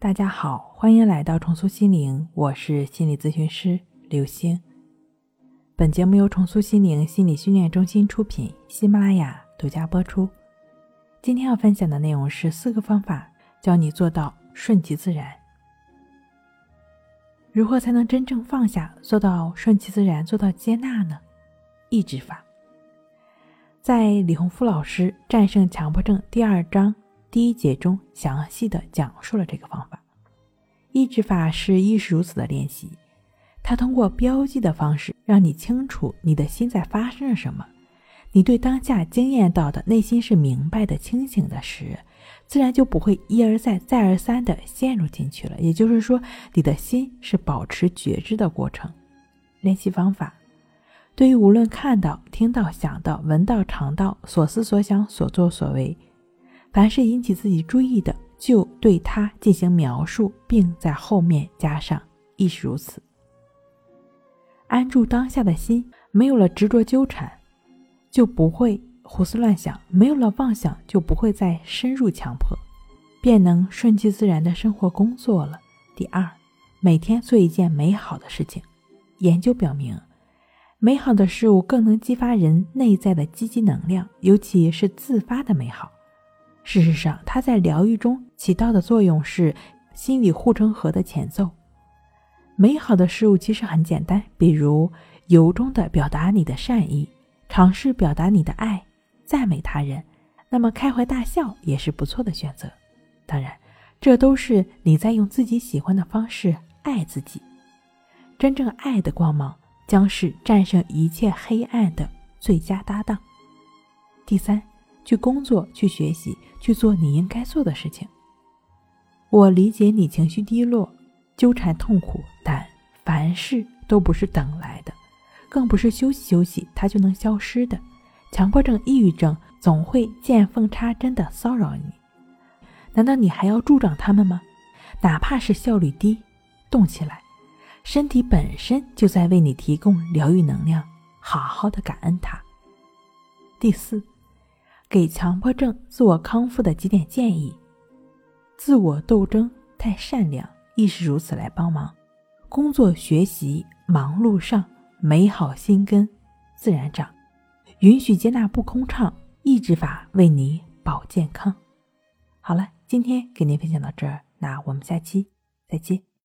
大家好，欢迎来到重塑心灵，我是心理咨询师刘星。本节目由重塑心灵心理训练中心出品，喜马拉雅独家播出。今天要分享的内容是四个方法，教你做到顺其自然。如何才能真正放下，做到顺其自然，做到接纳呢？抑制法。在李洪福老师《战胜强迫症》第二章第一节中，详细的讲述了这个方法。抑制法是亦是如此的练习，它通过标记的方式，让你清楚你的心在发生着什么。你对当下经验到的内心是明白的、清醒的时，自然就不会一而再、再而三的陷入进去了。也就是说，你的心是保持觉知的过程。练习方法：对于无论看到、听到、想到、闻到、尝到、所思所想、所作所为，凡是引起自己注意的，就对它进行描述，并在后面加上“亦是如此”。安住当下的心，没有了执着纠缠，就不会。胡思乱想，没有了妄想，就不会再深入强迫，便能顺其自然的生活工作了。第二，每天做一件美好的事情。研究表明，美好的事物更能激发人内在的积极能量，尤其是自发的美好。事实上，它在疗愈中起到的作用是心理护城河的前奏。美好的事物其实很简单，比如由衷的表达你的善意，尝试表达你的爱。赞美他人，那么开怀大笑也是不错的选择。当然，这都是你在用自己喜欢的方式爱自己。真正爱的光芒将是战胜一切黑暗的最佳搭档。第三，去工作，去学习，去做你应该做的事情。我理解你情绪低落、纠缠痛苦，但凡事都不是等来的，更不是休息休息它就能消失的。强迫症、抑郁症总会见缝插针的骚扰你，难道你还要助长他们吗？哪怕是效率低，动起来，身体本身就在为你提供疗愈能量，好好的感恩它。第四，给强迫症自我康复的几点建议：自我斗争太善良，亦是如此来帮忙；工作学习忙碌上，美好心根自然长。允许接纳不空畅，抑制法为你保健康。好了，今天给您分享到这儿，那我们下期再见。